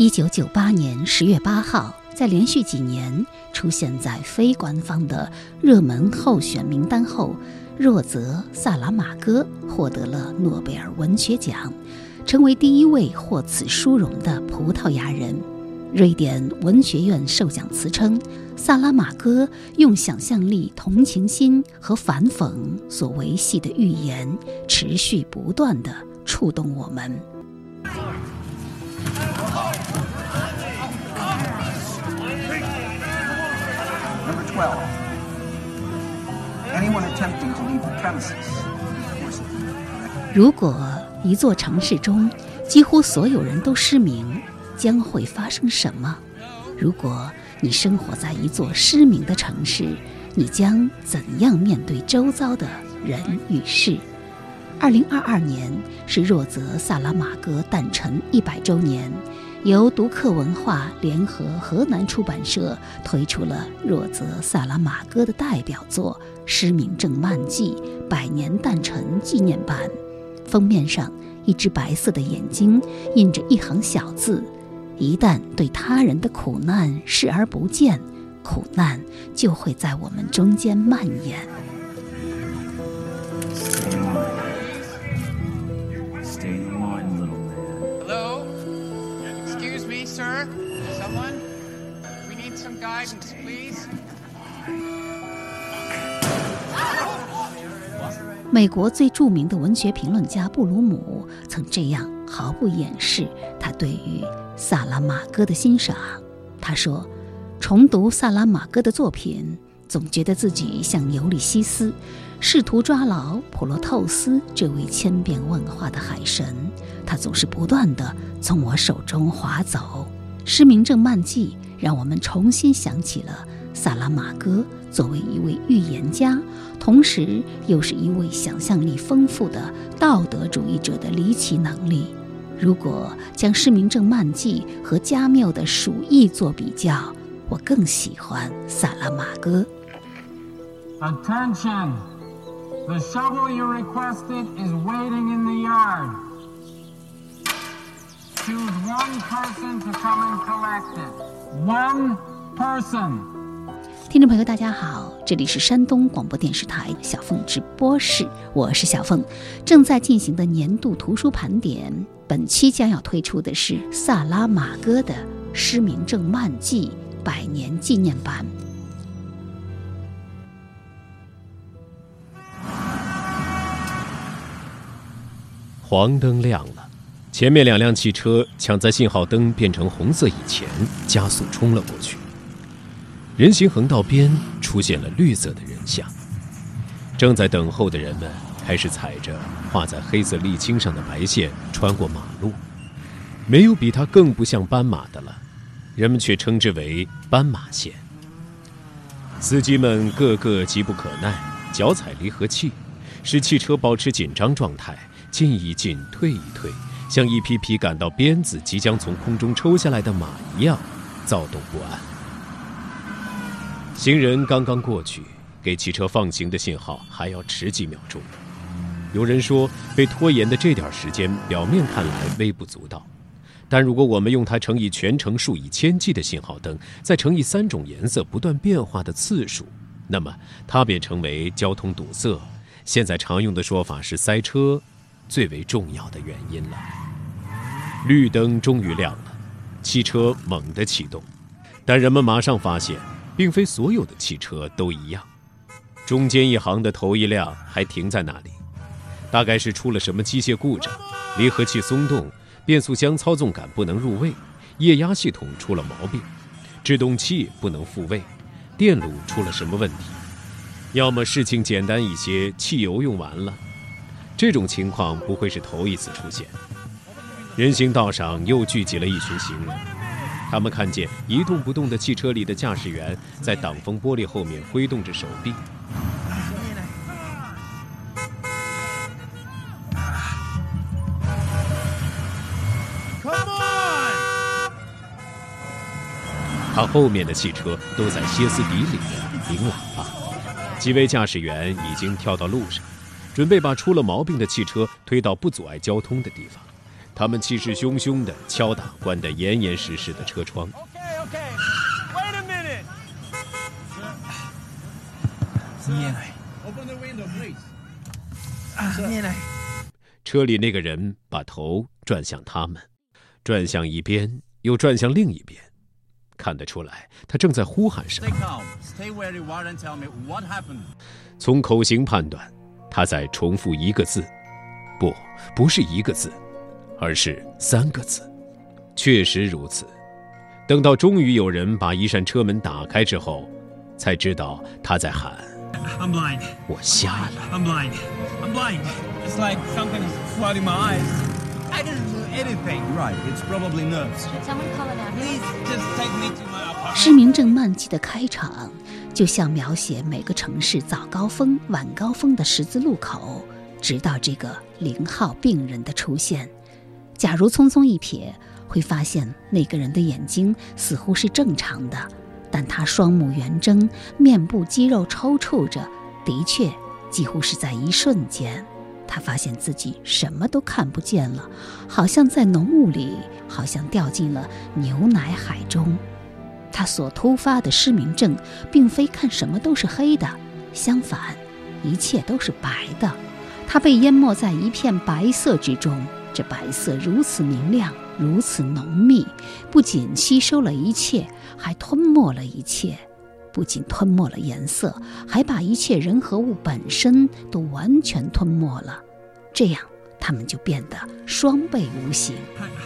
一九九八年十月八号，在连续几年出现在非官方的热门候选名单后，若泽·萨拉马戈获得了诺贝尔文学奖，成为第一位获此殊荣的葡萄牙人。瑞典文学院授奖词称，萨拉马戈用想象力、同情心和反讽所维系的寓言，持续不断地触动我们。如果一座城市中几乎所有人都失明，将会发生什么？如果你生活在一座失明的城市，你将怎样面对周遭的人与事？二零二二年是若泽·萨拉马戈诞辰一百周年。由读客文化联合河南出版社推出了若泽·萨拉马戈的代表作《失明症漫记》百年诞辰纪念版。封面上，一只白色的眼睛印着一行小字：“一旦对他人的苦难视而不见，苦难就会在我们中间蔓延。”美国最著名的文学评论家布鲁姆曾这样毫不掩饰他对于萨拉马戈的欣赏。他说：“重读萨拉马戈的作品，总觉得自己像尤利西斯，试图抓牢普罗透斯这位千变万化的海神。他总是不断地从我手中划走。”《失明症漫记》让我们重新想起了萨拉马戈作为一位预言家，同时又是一位想象力丰富的道德主义者的离奇能力。如果将《失明症漫记》和加缪的《鼠疫》做比较，我更喜欢萨拉马戈。Attention! The shovel you requested is waiting in the yard. Choose one person to come and collect it. One person. 听众朋友，大家好，这里是山东广播电视台小凤直播室，我是小凤。正在进行的年度图书盘点，本期将要推出的是萨拉马戈的《失明症漫记》百年纪念版。黄灯亮了。前面两辆汽车抢在信号灯变成红色以前加速冲了过去。人行横道边出现了绿色的人像，正在等候的人们开始踩着画在黑色沥青上的白线穿过马路。没有比它更不像斑马的了，人们却称之为斑马线。司机们个个急不可耐，脚踩离合器，使汽车保持紧张状态，进一进，退一退。像一匹匹赶到鞭子即将从空中抽下来的马一样，躁动不安。行人刚刚过去，给汽车放行的信号还要迟几秒钟。有人说，被拖延的这点时间，表面看来微不足道，但如果我们用它乘以全程数以千计的信号灯，再乘以三种颜色不断变化的次数，那么它便成为交通堵塞。现在常用的说法是塞车。最为重要的原因了。绿灯终于亮了，汽车猛地启动，但人们马上发现，并非所有的汽车都一样。中间一行的头一辆还停在那里，大概是出了什么机械故障，离合器松动，变速箱操纵杆不能入位，液压系统出了毛病，制动器不能复位，电路出了什么问题，要么事情简单一些，汽油用完了。这种情况不会是头一次出现。人行道上又聚集了一群行人，他们看见一动不动的汽车里的驾驶员在挡风玻璃后面挥动着手臂。他后面的汽车都在歇斯底里的鸣喇叭，几位驾驶员已经跳到路上。准备把出了毛病的汽车推到不阻碍交通的地方。他们气势汹汹地敲打关得严严实实的车窗。车里那个人把头转向他们，转向一边，又转向另一边，看得出来他正在呼喊什么。从口型判断，他在重复一个字，不，不是一个字，而是三个字。确实如此。等到终于有人把一扇车门打开之后，才知道他在喊 I'm blind. “我瞎了 I'm blind. I'm blind. It's like something's flooding my eyes. I didn't do anything. Right, it's probably nerves. Should someone call an ambulance? Please just take me to my apartment. 失明症漫记的开场，就像描写每个城市早高峰、晚高峰的十字路口，直到这个零号病人的出现。假如匆匆一瞥，会发现那个人的眼睛似乎是正常的，但他双目圆睁，面部肌肉抽搐着，的确，几乎是在一瞬间，他发现自己什么都看不见了，好像在浓雾里，好像掉进了牛奶海中。他所突发的失明症，并非看什么都是黑的，相反，一切都是白的。他被淹没在一片白色之中，这白色如此明亮，如此浓密，不仅吸收了一切，还吞没了一切。不仅吞没了颜色，还把一切人和物本身都完全吞没了。这样，他们就变得双倍无形。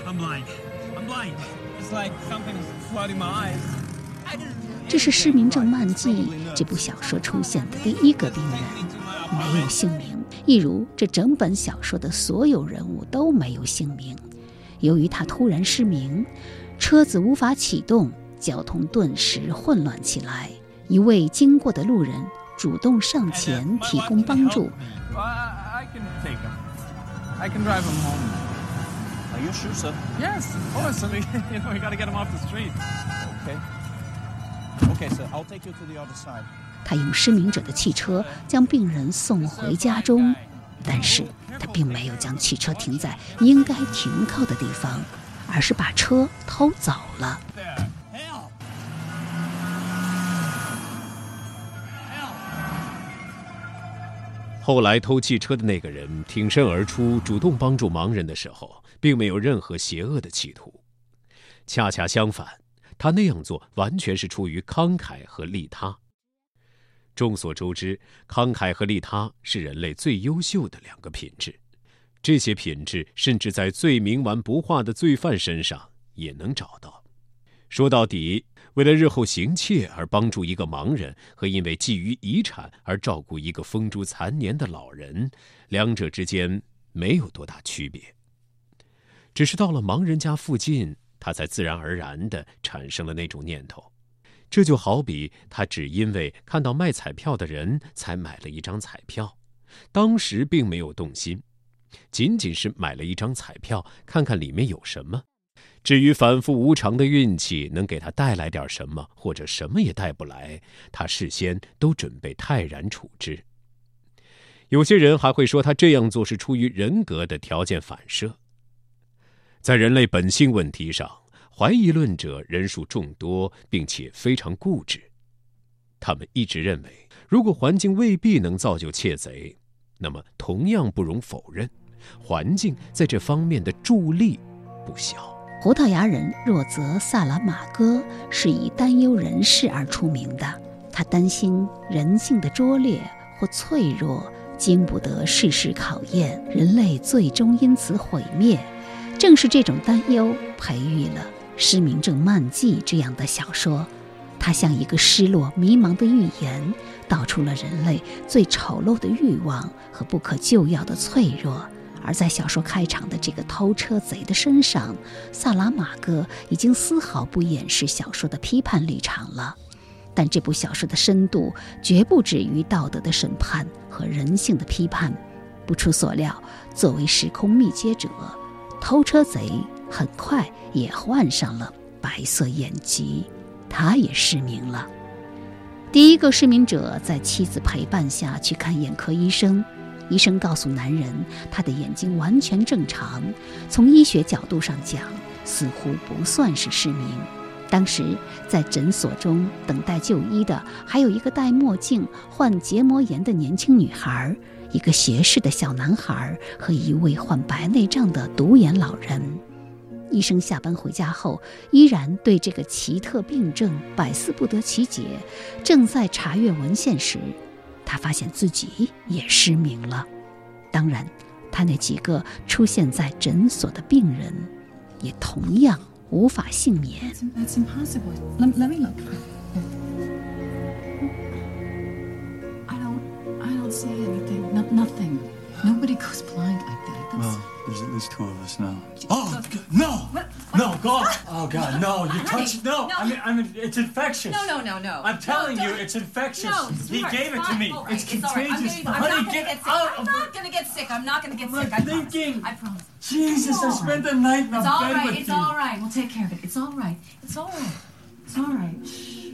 I'm blind. I'm blind. 这是《失明症漫记》这部小说出现的第一个病人，没有姓名，一如这整本小说的所有人物都没有姓名。由于他突然失明，车子无法启动，交通顿时混乱起来。一位经过的路人主动上前提供帮助，I, I- I can take him. I can drive him home. Are you sure, sir? Yes, of course. I mean, you know, we gotta get him off the street. Okay. Okay, sir. I'll take you to the other side. 他用失明者的汽车将病人送回家中，但是他并没有将汽车停在应该停靠的地方，而是把车偷走了。后来偷汽车的那个人挺身而出，主动帮助盲人的时候，并没有任何邪恶的企图。恰恰相反，他那样做完全是出于慷慨和利他。众所周知，慷慨和利他是人类最优秀的两个品质，这些品质甚至在最冥顽不化的罪犯身上也能找到。说到底，为了日后行窃而帮助一个盲人，和因为觊觎遗产而照顾一个风烛残年的老人，两者之间没有多大区别。只是到了盲人家附近，他才自然而然地产生了那种念头。这就好比他只因为看到卖彩票的人才买了一张彩票，当时并没有动心，仅仅是买了一张彩票，看看里面有什么。至于反复无常的运气能给他带来点什么，或者什么也带不来，他事先都准备泰然处之。有些人还会说他这样做是出于人格的条件反射。在人类本性问题上，怀疑论者人数众多，并且非常固执。他们一直认为，如果环境未必能造就窃贼，那么同样不容否认，环境在这方面的助力不小。葡萄牙人若泽·萨拉马戈是以担忧人世而出名的。他担心人性的拙劣或脆弱经不得世事考验，人类最终因此毁灭。正是这种担忧培育了《失明症漫记》这样的小说。它像一个失落、迷茫的预言，道出了人类最丑陋的欲望和不可救药的脆弱。而在小说开场的这个偷车贼的身上，萨拉马戈已经丝毫不掩饰小说的批判立场了。但这部小说的深度绝不止于道德的审判和人性的批判。不出所料，作为时空密接者，偷车贼很快也患上了白色眼疾，他也失明了。第一个失明者在妻子陪伴下去看眼科医生。医生告诉男人，他的眼睛完全正常，从医学角度上讲，似乎不算是失明。当时在诊所中等待就医的，还有一个戴墨镜、患结膜炎的年轻女孩，一个斜视的小男孩和一位患白内障的独眼老人。医生下班回家后，依然对这个奇特病症百思不得其解。正在查阅文献时，他发现自己也失明了。当然，他那几个出现在诊所的病人，也同样无法幸免。That's impossible. Let, let me look. See anything. No, nothing. Nobody goes blind like that. That's, Well, there's at least two of us now. Oh g- no! No, God! Oh God, no! You touched no! no. I mean, I mean, it's infectious. no, no, no, no. I'm telling No, you, it's infectious. No, he gave it to me. All right, It's all right. I'm contagious. gonna- I'm Honey, not gonna get get sick. out I'm not gonna get sick. I'm not gonna get sick. I promise. thinking. I promise. Jesus, I spent the night in a It's all bed right. with It's you. all right. We'll take care of it. It's all right. It's all right. It's all right. Shh.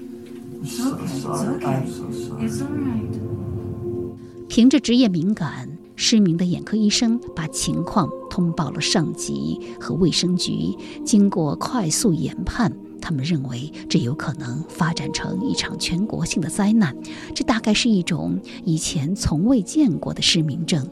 It's okay. It's okay. I'm so sorry. It's all right. 凭着职业敏感，失明的眼科医生把情况通报了上级和卫生局。经过快速研判，他们认为这有可能发展成一场全国性的灾难。这大概是一种以前从未见过的失明症。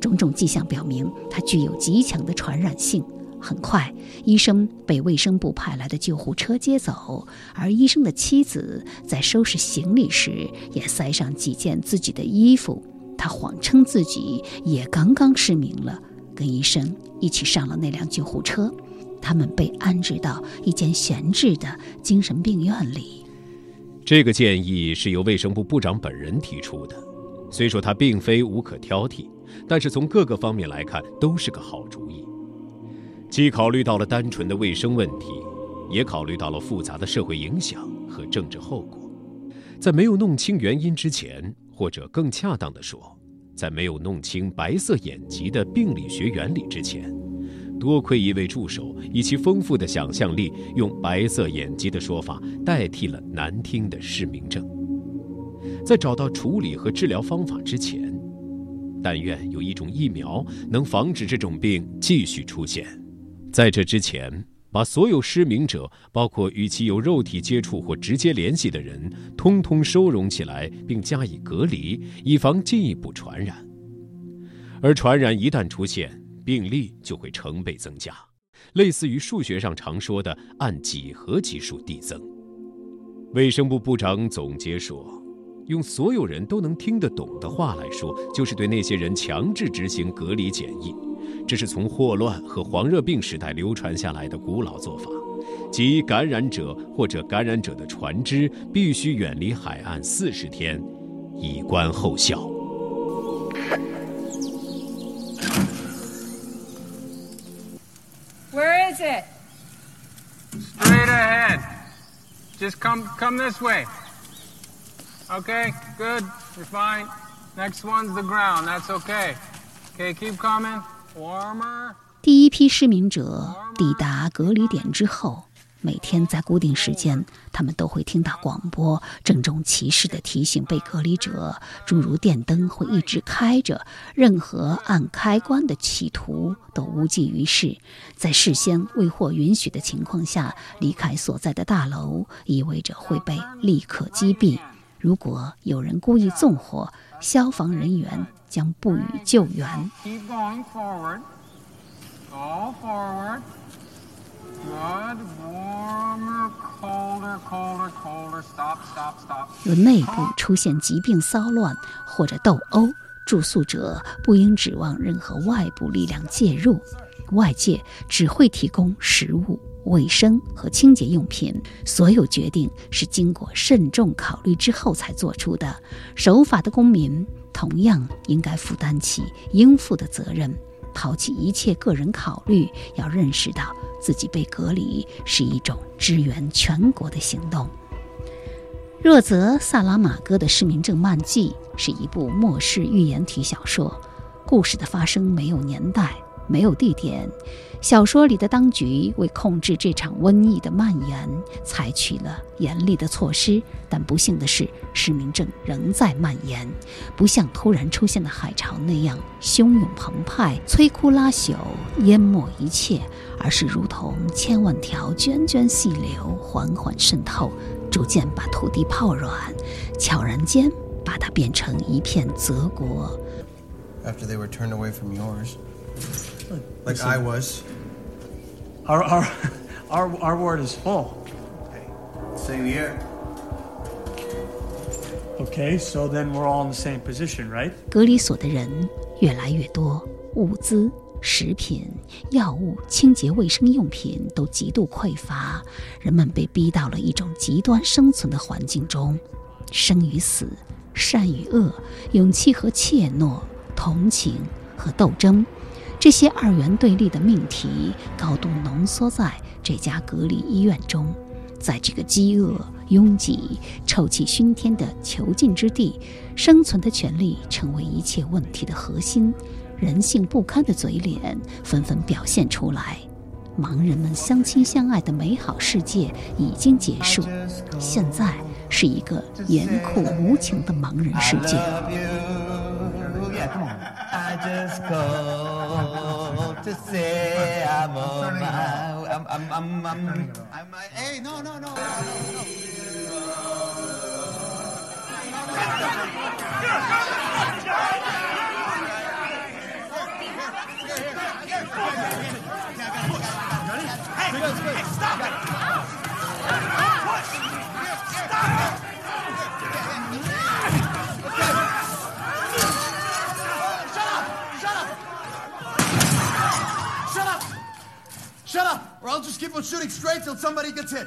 种种迹象表明，它具有极强的传染性。很快，医生被卫生部派来的救护车接走，而医生的妻子在收拾行李时也塞上几件自己的衣服。他谎称自己也刚刚失明了，跟医生一起上了那辆救护车。他们被安置到一间闲置的精神病院里。这个建议是由卫生部部长本人提出的，虽说他并非无可挑剔，但是从各个方面来看都是个好主意。既考虑到了单纯的卫生问题，也考虑到了复杂的社会影响和政治后果。在没有弄清原因之前，或者更恰当的说，在没有弄清白色眼疾的病理学原理之前，多亏一位助手以其丰富的想象力，用白色眼疾的说法代替了难听的失明症。在找到处理和治疗方法之前，但愿有一种疫苗能防止这种病继续出现。在这之前，把所有失明者，包括与其有肉体接触或直接联系的人，通通收容起来，并加以隔离，以防进一步传染。而传染一旦出现，病例就会成倍增加，类似于数学上常说的按几何级数递增。卫生部部长总结说：“用所有人都能听得懂的话来说，就是对那些人强制执行隔离检疫。这是从霍乱和黄热病时代流传下来的古老做法，即感染者或者感染者的船只必须远离海岸四十天，以观后效。” Where is it? Straight ahead. Just come come this way. Okay, good. You're fine. Next one's the ground. That's okay. Okay, keep coming. 第一批失明者抵达隔离点之后，每天在固定时间，他们都会听到广播，郑重其事地提醒被隔离者，诸如电灯会一直开着，任何按开关的企图都无济于事。在事先未获允许的情况下离开所在的大楼，意味着会被立刻击毙。如果有人故意纵火，消防人员将不予救援。Keep going forward. Go forward. Good. Warmer, colder, colder, colder. Stop, stop, stop. 若内部出现疾病骚乱或者斗殴，住宿者不应指望任何外部力量介入，外界只会提供食物、卫生和清洁用品。所有决定是经过慎重考虑之后才做出的。守法的公民同样应该负担起应负的责任。抛弃一切个人考虑，要认识到自己被隔离是一种支援全国的行动。若泽·萨拉马戈的失明症漫记是一部末世寓言体小说，故事的发生没有年代，没有地点。小说里的当局为控制这场瘟疫的蔓延，采取了严厉的措施，但不幸的是，失明症仍在蔓延，不像突然出现的海潮那样汹涌澎湃、摧枯拉朽、淹没一切，而是如同千万条涓涓细流，缓缓渗透，逐渐把土地泡软，悄然间把它变成一片泽国。After they were turned away from yours. Like I was. Our, our, our, our ward is full. Same here. Okay, so then we're all in the same position, right? 隔离所的人越来越多，物资、食品、药物、清洁卫生用品都极度匮乏，人们被逼到了一种极端生存的环境中，生与死，善与恶，勇气和怯懦，同情和斗争，这些二元对立的命题高度浓缩在这家隔离医院中。在这个饥饿、拥挤、臭气熏天的囚禁之地，生存的权利成为一切问题的核心。人性不堪的嘴脸纷纷表现出来。盲人们相亲相爱的美好世界已经结束，现在是一个严酷无情的盲人世界。to say I'm, on my I'm, I'm, I'm, I'm, I'm, hey, no, no, no, no, no. Hey, stop it! Push! Stop it! Shooting straight till somebody gets hit.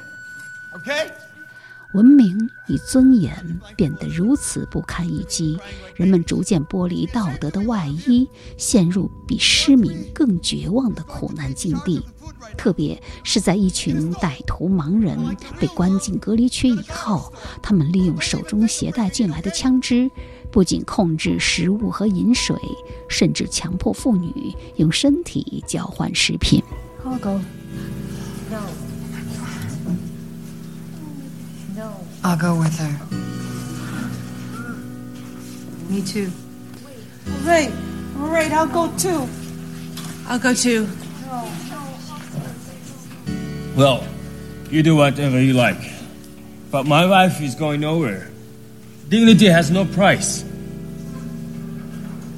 Okay? 文明与尊严变得如此不堪一击，人们逐渐剥离道德的外衣，陷入比失明更绝望的苦难境地。特别是在一群歹徒盲人被关进隔离区以后，他们利用手中携带进来的枪支，不仅控制食物和饮水，甚至强迫妇女用身体交换食品。I'll go. No. No. I'll go with her. Me too. All right, all right, I'll go too. I'll go too. Well, you do whatever you like. But my wife is going nowhere. Dignity has no price.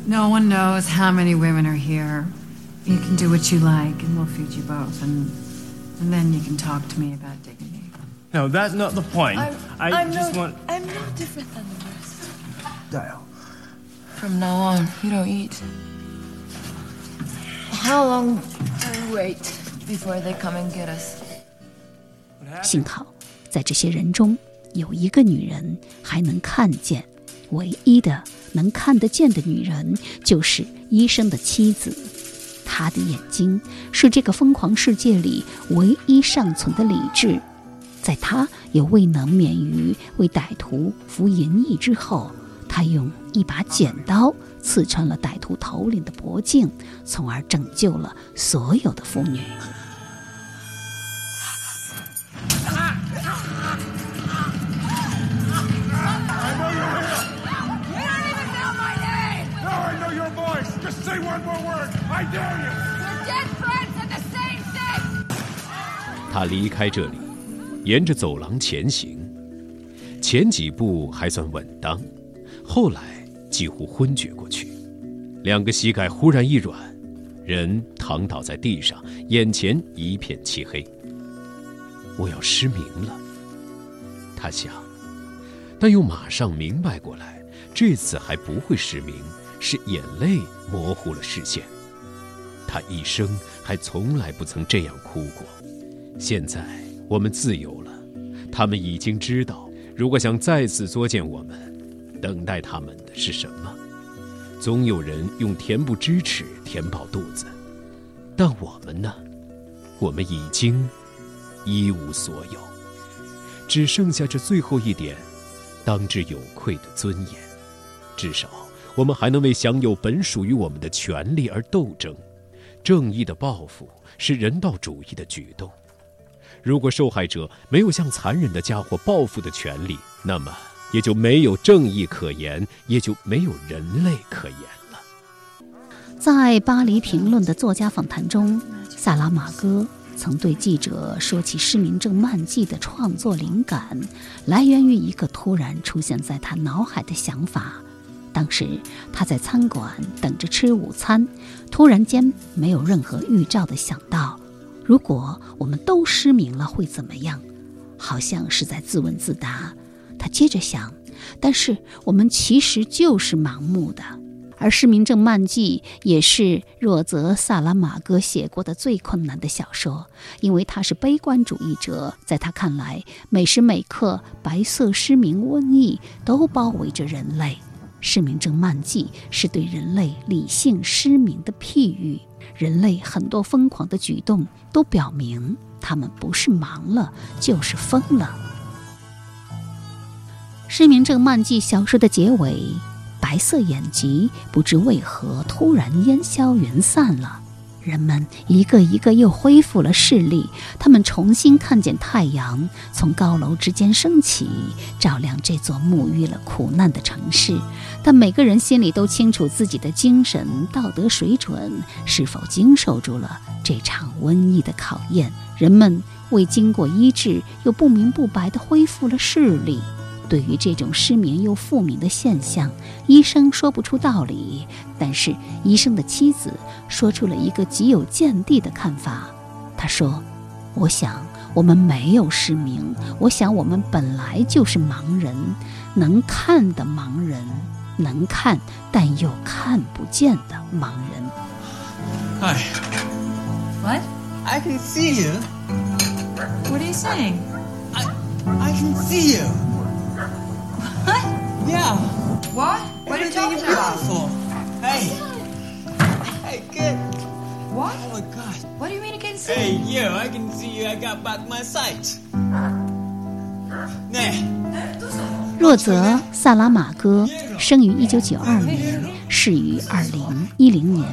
No one knows how many women are here. You can do what you like, and we'll feed you both, and and then you can talk to me about dignity. No, that's not the point. I'm, I I'm just no, want. I'm no different than the rest. Dial. From now on, you don't eat. How long do we wait before they come and get us? 幸好，在这些人中有一个女人还能看见，唯一的能看得见的女人就是医生的妻子。他的眼睛是这个疯狂世界里唯一尚存的理智。在他也未能免于为歹徒服淫役之后，他用一把剪刀刺穿了歹徒头领的脖颈，从而拯救了所有的妇女。Just say one more word. I dare you. Your dead friend said the same thing. 他离开这里，沿着走廊前行，前几步还算稳当，后来几乎昏厥过去，两个膝盖忽然一软，人躺倒在地上，眼前一片漆黑。我要失明了，他想，但又马上明白过来，这次还不会失明，是眼泪模糊了视线。他一生还从来不曾这样哭过。现在我们自由了，他们已经知道，如果想再次作践我们，等待他们的是什么？总有人用恬不知耻填饱肚子，但我们呢？我们已经一无所有，只剩下这最后一点当之有愧的尊严。至少，我们还能为享有本属于我们的权利而斗争。正义的报复是人道主义的举动。如果受害者没有向残忍的家伙报复的权利，那么也就没有正义可言，也就没有人类可言了。在巴黎评论的作家访谈中，萨拉马戈曾对记者说起《失明症漫记》的创作灵感来源于一个突然出现在他脑海的想法。当时他在餐馆等着吃午餐，突然间没有任何预兆的想到。如果我们都失明了会怎么样？好像是在自问自答。他接着想，但是我们其实就是盲目的。而《失明症漫记》也是若泽·萨拉马戈写过的最困难的小说，因为他是悲观主义者。在他看来，每时每刻，白色失明、瘟疫都包围着人类。《失明症慢记》是对人类理性失明的譬喻。人类很多疯狂的举动都表明，他们不是盲了，就是疯了。失明症漫记小说的结尾，白色眼疾不知为何突然烟消云散了。人们一个一个又恢复了视力，他们重新看见太阳从高楼之间升起，照亮这座沐浴了苦难的城市。但每个人心里都清楚自己的精神道德水准是否经受住了这场瘟疫的考验。人们未经过医治，又不明不白地恢复了视力。对于这种失明又复明的现象，医生说不出道理。但是医生的妻子说出了一个极有见地的看法。他说：“我想我们没有失明，我想我们本来就是盲人，能看的盲人，能看但又看不见的盲人。” Hi. What? I can see you. What are you saying? I, I can see you. What? Yeah. What? What are you talking about? beautiful. Hey. Hey, good. What? Oh my God. What do you mean can see? Hey, you. I can see you. I got back my sight. Nah. 若泽·萨拉马戈生于1992年，逝于2010年。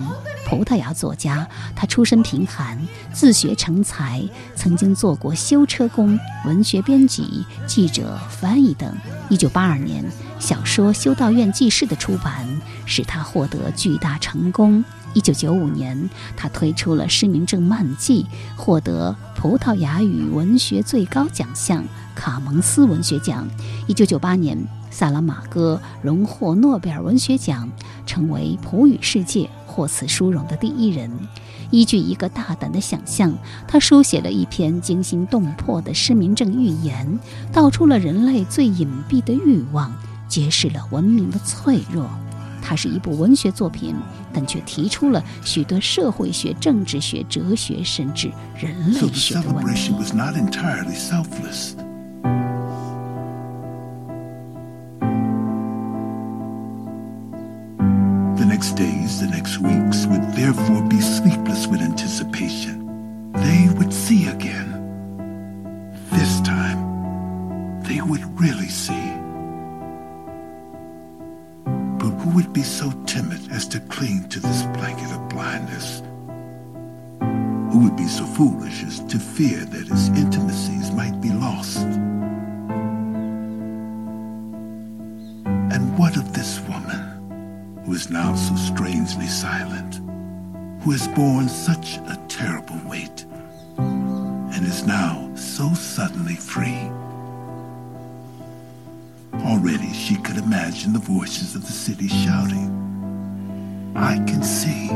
葡萄牙作家，他出身贫寒，自学成才，曾经做过修车工、文学编辑、记者、翻译等。1982年，小说《修道院记事》的出版使他获得巨大成功。1995年，他推出了《失明症漫记》，获得葡萄牙语文学最高奖项卡蒙斯文学奖。1998年，萨拉马戈荣获诺贝尔文学奖，成为葡语世界获此殊荣的第一人。依据一个大胆的想象，他书写了一篇惊心动魄的失明症预言，道出了人类最隐蔽的欲望，揭示了文明的脆弱。它是一部文学作品，但却提出了许多社会学、政治学、哲学，甚至人类学的问题 days, the next weeks would therefore be sleepless with anticipation. They would see again. This time, they would really see. But who would be so timid as to cling to this blanket of blindness? Who would be so foolish as to fear that his intimacies might be lost? And what of this who is now so strangely silent, who has borne such a terrible weight, and is now so suddenly free? Already she could imagine the voices of the city shouting, I can see.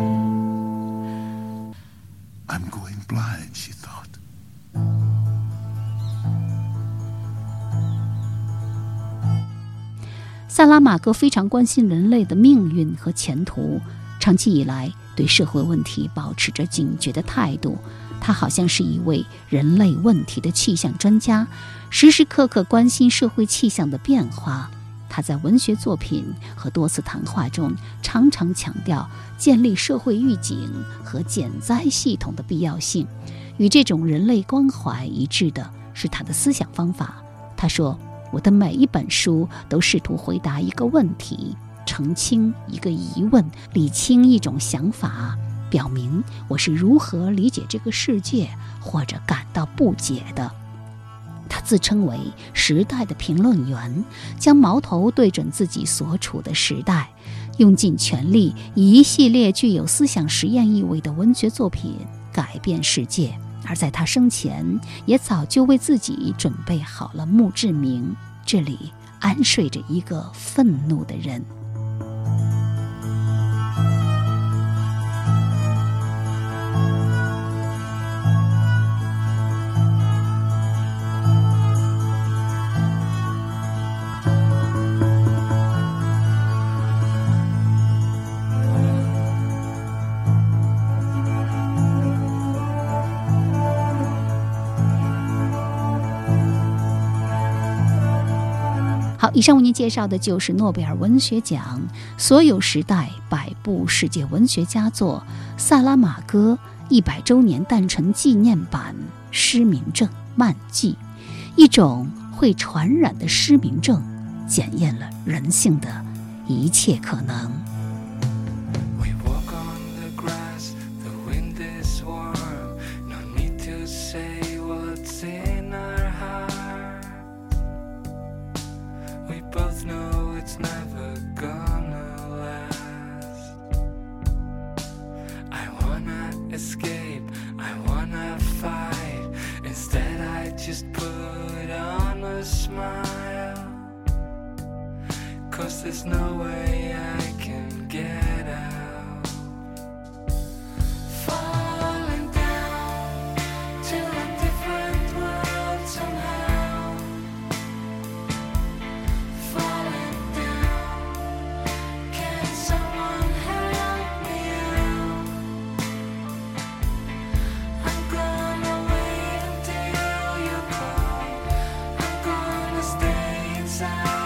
萨拉马戈非常关心人类的命运和前途，长期以来对社会问题保持着警觉的态度。他好像是一位人类问题的气象专家，时时刻刻关心社会气象的变化。他在文学作品和多次谈话中，常常强调建立社会预警和减灾系统的必要性。与这种人类关怀一致的是他的思想方法。他说：“我的每一本书都试图回答一个问题，澄清一个疑问，理清一种想法。表明我是如何理解这个世界或者感到不解的。他自称为时代的评论员，将矛头对准自己所处的时代，用尽全力以一系列具有思想实验意味的文学作品改变世界。而在他生前，也早就为自己准备好了墓志铭，这里安睡着一个愤怒的人。以上为您介绍的就是诺贝尔文学奖所有时代百部世界文学佳作《萨拉玛戈一百周年诞辰纪念版失明症漫记》，一种会传染的失明症，检验了人性的一切可能。There's no way I can get out. Falling down to a different world somehow. Falling down. Can someone help me out? I'm gonna wait until you call. I'm gonna stay inside.